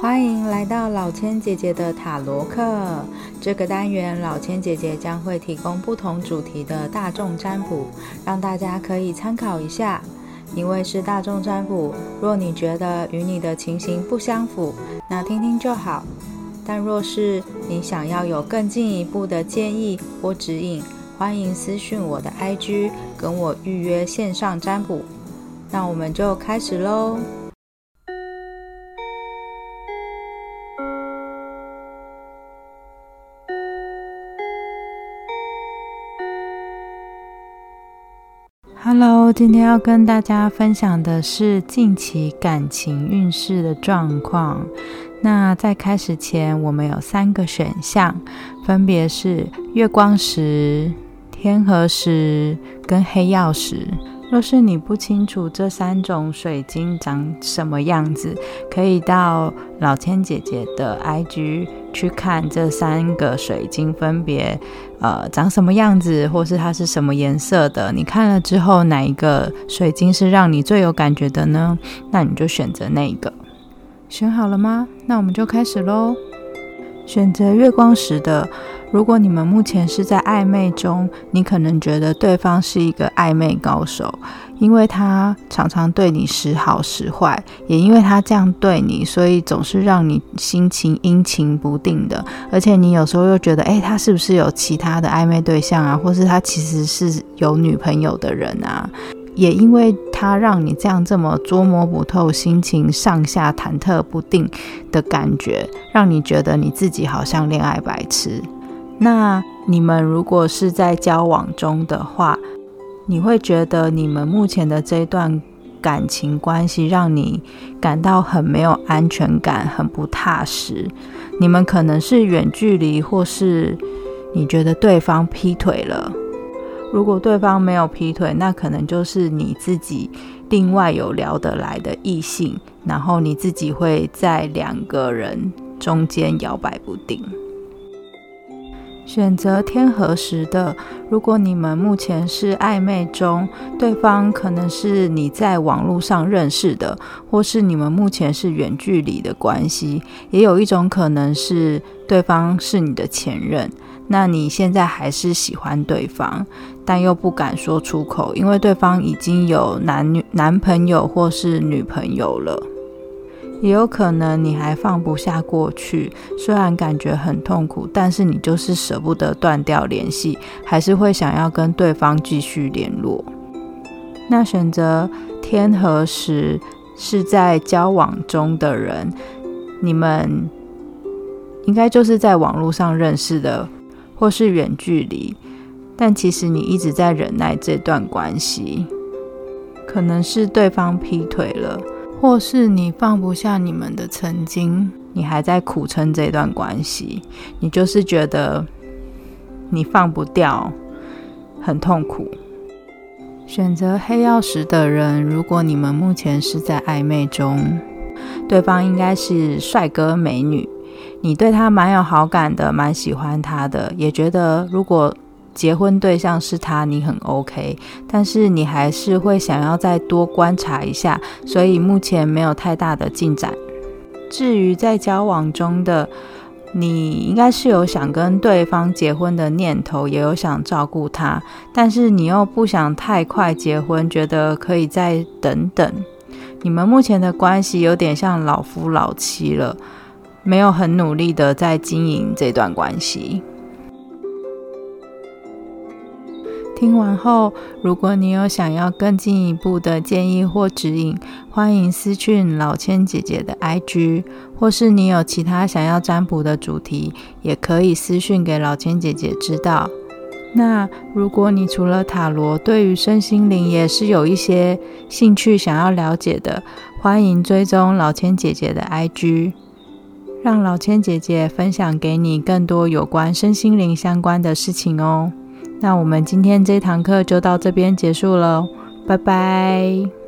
欢迎来到老千姐姐的塔罗课。这个单元，老千姐姐将会提供不同主题的大众占卜，让大家可以参考一下。因为是大众占卜，若你觉得与你的情形不相符，那听听就好。但若是你想要有更进一步的建议或指引，欢迎私讯我的 IG，跟我预约线上占卜。那我们就开始喽。Hello，今天要跟大家分享的是近期感情运势的状况。那在开始前，我们有三个选项，分别是月光石、天河石跟黑曜石。若是你不清楚这三种水晶长什么样子，可以到老千姐姐的 IG 去看这三个水晶分别呃长什么样子，或是它是什么颜色的。你看了之后，哪一个水晶是让你最有感觉的呢？那你就选择那一个。选好了吗？那我们就开始喽。选择月光石的。如果你们目前是在暧昧中，你可能觉得对方是一个暧昧高手，因为他常常对你时好时坏，也因为他这样对你，所以总是让你心情阴晴不定的。而且你有时候又觉得，诶，他是不是有其他的暧昧对象啊？或是他其实是有女朋友的人啊？也因为他让你这样这么捉摸不透，心情上下忐忑不定的感觉，让你觉得你自己好像恋爱白痴。那你们如果是在交往中的话，你会觉得你们目前的这段感情关系让你感到很没有安全感，很不踏实。你们可能是远距离，或是你觉得对方劈腿了。如果对方没有劈腿，那可能就是你自己另外有聊得来的异性，然后你自己会在两个人中间摇摆不定。选择天河时的，如果你们目前是暧昧中，对方可能是你在网络上认识的，或是你们目前是远距离的关系，也有一种可能是对方是你的前任。那你现在还是喜欢对方，但又不敢说出口，因为对方已经有男女男朋友或是女朋友了。也有可能你还放不下过去，虽然感觉很痛苦，但是你就是舍不得断掉联系，还是会想要跟对方继续联络。那选择天河时是在交往中的人，你们应该就是在网络上认识的，或是远距离，但其实你一直在忍耐这段关系，可能是对方劈腿了。或是你放不下你们的曾经，你还在苦撑这段关系，你就是觉得你放不掉，很痛苦。选择黑曜石的人，如果你们目前是在暧昧中，对方应该是帅哥美女，你对他蛮有好感的，蛮喜欢他的，也觉得如果。结婚对象是他，你很 OK，但是你还是会想要再多观察一下，所以目前没有太大的进展。至于在交往中的，你应该是有想跟对方结婚的念头，也有想照顾他，但是你又不想太快结婚，觉得可以再等等。你们目前的关系有点像老夫老妻了，没有很努力的在经营这段关系。听完后，如果你有想要更进一步的建议或指引，欢迎私讯老千姐姐的 IG，或是你有其他想要占卜的主题，也可以私讯给老千姐姐知道。那如果你除了塔罗，对于身心灵也是有一些兴趣想要了解的，欢迎追踪老千姐姐的 IG，让老千姐姐分享给你更多有关身心灵相关的事情哦。那我们今天这堂课就到这边结束了，拜拜。